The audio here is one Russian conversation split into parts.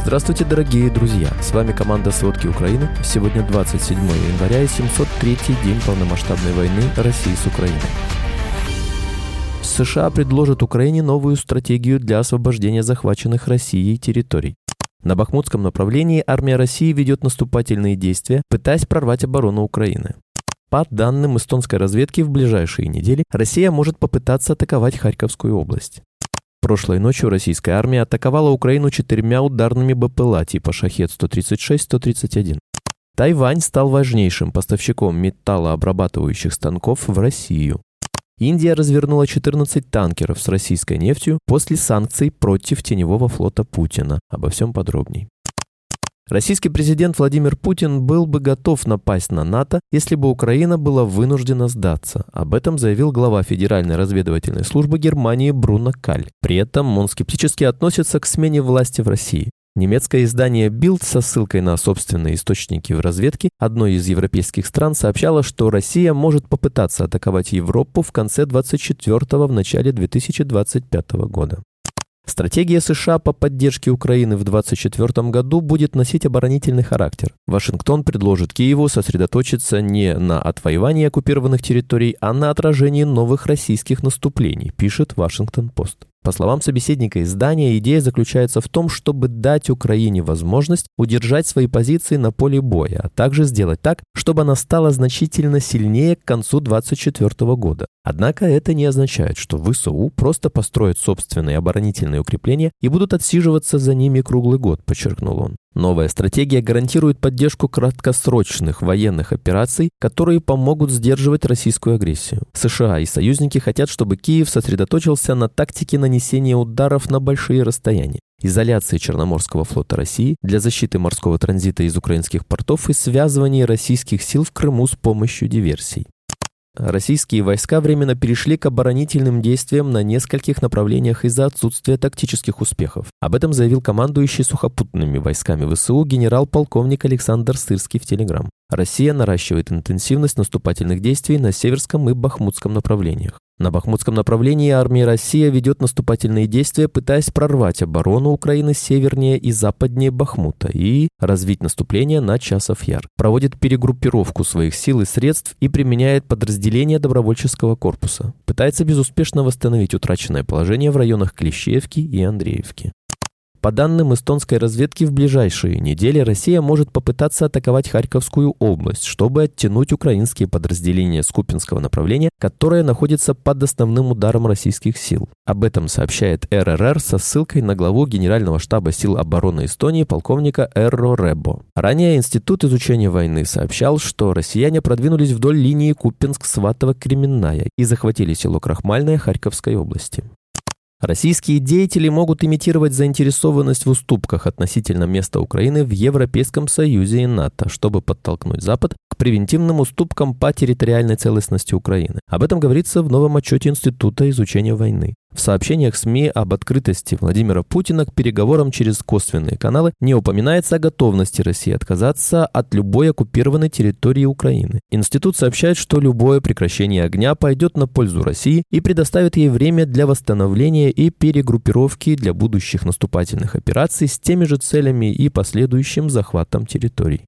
Здравствуйте, дорогие друзья! С вами команда «Сводки Украины». Сегодня 27 января и 703 день полномасштабной войны России с Украиной. США предложат Украине новую стратегию для освобождения захваченных Россией территорий. На Бахмутском направлении армия России ведет наступательные действия, пытаясь прорвать оборону Украины. По данным эстонской разведки, в ближайшие недели Россия может попытаться атаковать Харьковскую область. Прошлой ночью российская армия атаковала Украину четырьмя ударными БПЛА типа «Шахет-136-131». Тайвань стал важнейшим поставщиком металлообрабатывающих станков в Россию. Индия развернула 14 танкеров с российской нефтью после санкций против теневого флота Путина. Обо всем подробней. Российский президент Владимир Путин был бы готов напасть на НАТО, если бы Украина была вынуждена сдаться. Об этом заявил глава Федеральной разведывательной службы Германии Бруно Каль. При этом он скептически относится к смене власти в России. Немецкое издание Bild со ссылкой на собственные источники в разведке одной из европейских стран сообщало, что Россия может попытаться атаковать Европу в конце 24-го в начале 2025 года. Стратегия США по поддержке Украины в 2024 году будет носить оборонительный характер. Вашингтон предложит Киеву сосредоточиться не на отвоевании оккупированных территорий, а на отражении новых российских наступлений, пишет Вашингтон-Пост. По словам собеседника издания, идея заключается в том, чтобы дать Украине возможность удержать свои позиции на поле боя, а также сделать так, чтобы она стала значительно сильнее к концу 2024 года. Однако это не означает, что ВСУ просто построят собственные оборонительные укрепления и будут отсиживаться за ними круглый год, подчеркнул он. Новая стратегия гарантирует поддержку краткосрочных военных операций, которые помогут сдерживать российскую агрессию. США и союзники хотят, чтобы Киев сосредоточился на тактике нанесения ударов на большие расстояния изоляции Черноморского флота России для защиты морского транзита из украинских портов и связывания российских сил в Крыму с помощью диверсий. Российские войска временно перешли к оборонительным действиям на нескольких направлениях из-за отсутствия тактических успехов. Об этом заявил командующий сухопутными войсками ВСУ генерал-полковник Александр Сырский в Телеграм. Россия наращивает интенсивность наступательных действий на Северском и Бахмутском направлениях. На Бахмутском направлении армия Россия ведет наступательные действия, пытаясь прорвать оборону Украины севернее и западнее Бахмута и развить наступление на Часов Яр. Проводит перегруппировку своих сил и средств и применяет подразделения добровольческого корпуса. Пытается безуспешно восстановить утраченное положение в районах Клещеевки и Андреевки. По данным эстонской разведки, в ближайшие недели Россия может попытаться атаковать Харьковскую область, чтобы оттянуть украинские подразделения Скупинского направления, которое находится под основным ударом российских сил. Об этом сообщает РРР со ссылкой на главу Генерального штаба сил обороны Эстонии полковника Эрро Ребо. Ранее Институт изучения войны сообщал, что россияне продвинулись вдоль линии Купинск-Сватово-Кременная и захватили село Крахмальное Харьковской области. Российские деятели могут имитировать заинтересованность в уступках относительно места Украины в Европейском Союзе и НАТО, чтобы подтолкнуть Запад к превентивным уступкам по территориальной целостности Украины. Об этом говорится в новом отчете Института изучения войны. В сообщениях СМИ об открытости Владимира Путина к переговорам через косвенные каналы не упоминается о готовности России отказаться от любой оккупированной территории Украины. Институт сообщает, что любое прекращение огня пойдет на пользу России и предоставит ей время для восстановления и перегруппировки для будущих наступательных операций с теми же целями и последующим захватом территорий.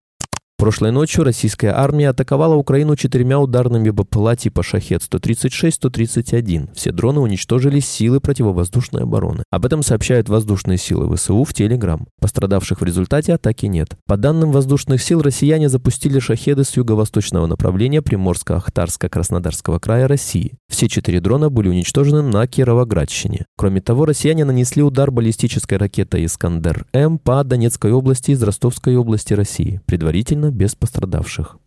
Прошлой ночью российская армия атаковала Украину четырьмя ударными БПЛА типа «Шахет-136-131». Все дроны уничтожили силы противовоздушной обороны. Об этом сообщают воздушные силы ВСУ в Телеграм. Пострадавших в результате атаки нет. По данным воздушных сил, россияне запустили «Шахеды» с юго-восточного направления Приморско-Ахтарско-Краснодарского края России. Все четыре дрона были уничтожены на Кировоградщине. Кроме того, россияне нанесли удар баллистической ракетой «Искандер-М» по Донецкой области из Ростовской области России. Предварительно без пострадавших.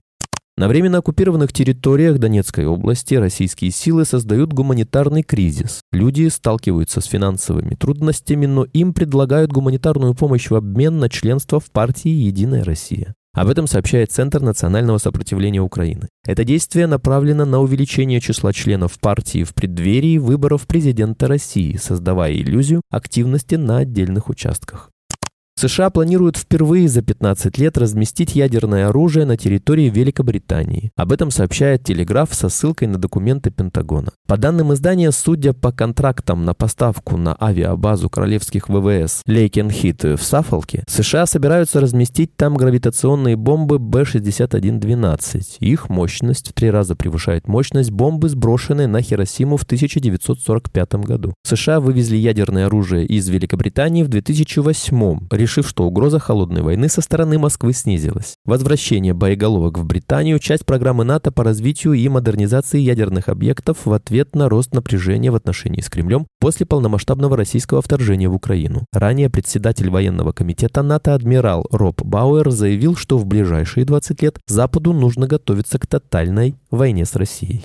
На временно оккупированных территориях Донецкой области российские силы создают гуманитарный кризис. Люди сталкиваются с финансовыми трудностями, но им предлагают гуманитарную помощь в обмен на членство в партии «Единая Россия». Об этом сообщает Центр национального сопротивления Украины. Это действие направлено на увеличение числа членов партии в преддверии выборов президента России, создавая иллюзию активности на отдельных участках. США планируют впервые за 15 лет разместить ядерное оружие на территории Великобритании. Об этом сообщает Телеграф со ссылкой на документы Пентагона. По данным издания, судя по контрактам на поставку на авиабазу королевских ВВС Лейкенхит в Саффолке, США собираются разместить там гравитационные бомбы Б-6112. Их мощность в три раза превышает мощность бомбы, сброшенной на Хиросиму в 1945 году. США вывезли ядерное оружие из Великобритании в 2008 решив, что угроза холодной войны со стороны Москвы снизилась. Возвращение боеголовок в Британию – часть программы НАТО по развитию и модернизации ядерных объектов в ответ на рост напряжения в отношении с Кремлем после полномасштабного российского вторжения в Украину. Ранее председатель военного комитета НАТО адмирал Роб Бауэр заявил, что в ближайшие 20 лет Западу нужно готовиться к тотальной войне с Россией.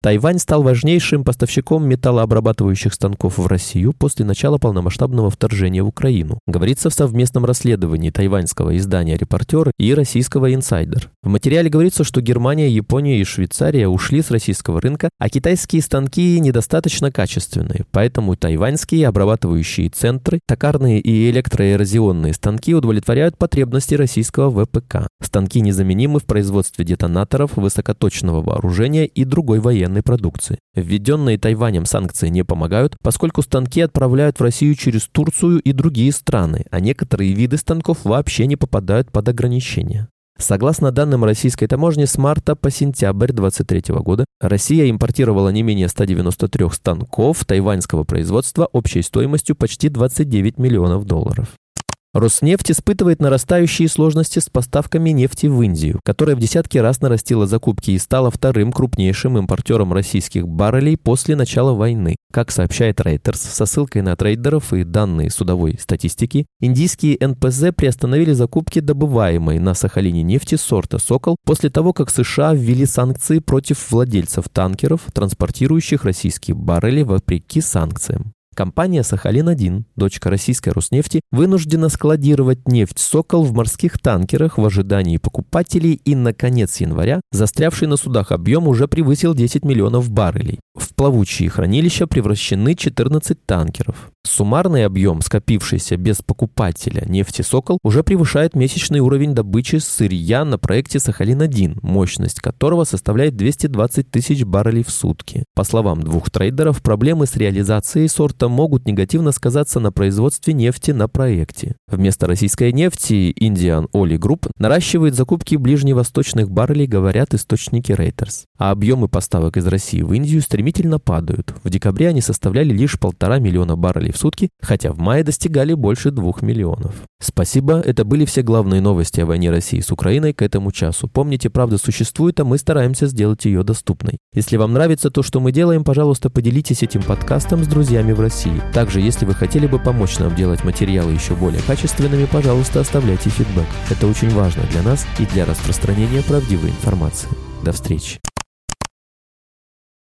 Тайвань стал важнейшим поставщиком металлообрабатывающих станков в Россию после начала полномасштабного вторжения в Украину, говорится в совместном расследовании тайваньского издания «Репортер» и российского «Инсайдер». В материале говорится, что Германия, Япония и Швейцария ушли с российского рынка, а китайские станки недостаточно качественные, поэтому тайваньские обрабатывающие центры, токарные и электроэрозионные станки удовлетворяют потребности российского ВПК. Станки незаменимы в производстве детонаторов, высокоточного вооружения и другой военной военной продукции. Введенные Тайванем санкции не помогают, поскольку станки отправляют в Россию через Турцию и другие страны, а некоторые виды станков вообще не попадают под ограничения. Согласно данным российской таможни, с марта по сентябрь 2023 года Россия импортировала не менее 193 станков тайваньского производства общей стоимостью почти 29 миллионов долларов. Роснефть испытывает нарастающие сложности с поставками нефти в Индию, которая в десятки раз нарастила закупки и стала вторым крупнейшим импортером российских баррелей после начала войны. Как сообщает Reuters со ссылкой на трейдеров и данные судовой статистики, индийские НПЗ приостановили закупки добываемой на Сахалине нефти сорта «Сокол» после того, как США ввели санкции против владельцев танкеров, транспортирующих российские баррели вопреки санкциям. Компания «Сахалин-1», дочка российской Роснефти, вынуждена складировать нефть «Сокол» в морских танкерах в ожидании покупателей и на конец января застрявший на судах объем уже превысил 10 миллионов баррелей. Плавучие хранилища превращены 14 танкеров. Суммарный объем, скопившийся без покупателя нефти «Сокол», уже превышает месячный уровень добычи сырья на проекте «Сахалин-1», мощность которого составляет 220 тысяч баррелей в сутки. По словам двух трейдеров, проблемы с реализацией сорта могут негативно сказаться на производстве нефти на проекте. Вместо российской нефти Indian Oil Group наращивает закупки ближневосточных баррелей, говорят источники Reuters. А объемы поставок из России в Индию стремительно падают. В декабре они составляли лишь полтора миллиона баррелей в сутки, хотя в мае достигали больше двух миллионов. Спасибо, это были все главные новости о войне России с Украиной к этому часу. Помните, правда существует, а мы стараемся сделать ее доступной. Если вам нравится то, что мы делаем, пожалуйста, поделитесь этим подкастом с друзьями в России. Также, если вы хотели бы помочь нам делать материалы еще более качественными, пожалуйста, оставляйте фидбэк. Это очень важно для нас и для распространения правдивой информации. До встречи.